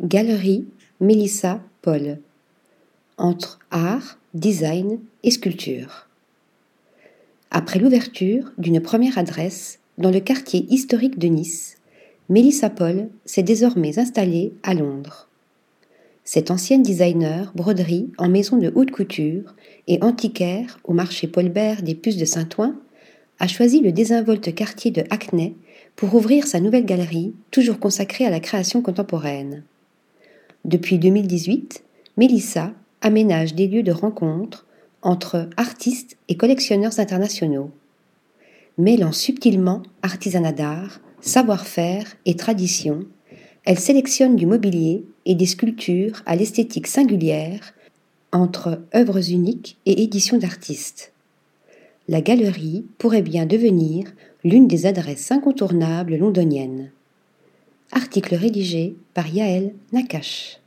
Galerie Mélissa Paul. Entre art, design et sculpture. Après l'ouverture d'une première adresse dans le quartier historique de Nice, Mélissa Paul s'est désormais installée à Londres. Cette ancienne designer broderie en maison de haute couture et antiquaire au marché Paulbert des Puces de Saint-Ouen a choisi le désinvolte quartier de Hackney pour ouvrir sa nouvelle galerie, toujours consacrée à la création contemporaine. Depuis 2018, Mélissa aménage des lieux de rencontre entre artistes et collectionneurs internationaux. Mêlant subtilement artisanat d'art, savoir-faire et tradition, elle sélectionne du mobilier et des sculptures à l'esthétique singulière entre œuvres uniques et éditions d'artistes. La galerie pourrait bien devenir l'une des adresses incontournables londoniennes. Article rédigé par Yaël Nakache.